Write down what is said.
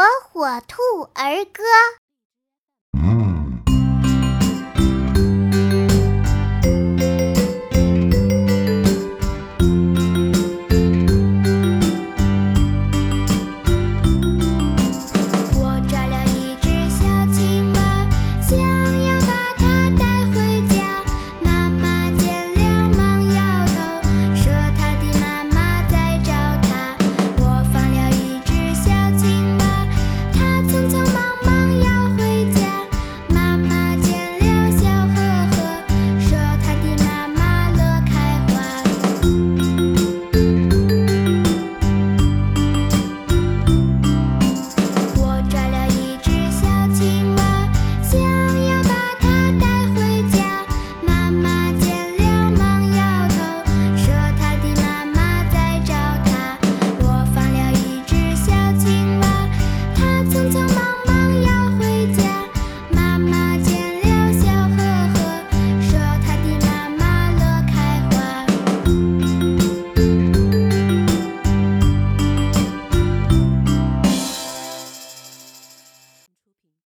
火火兔儿歌。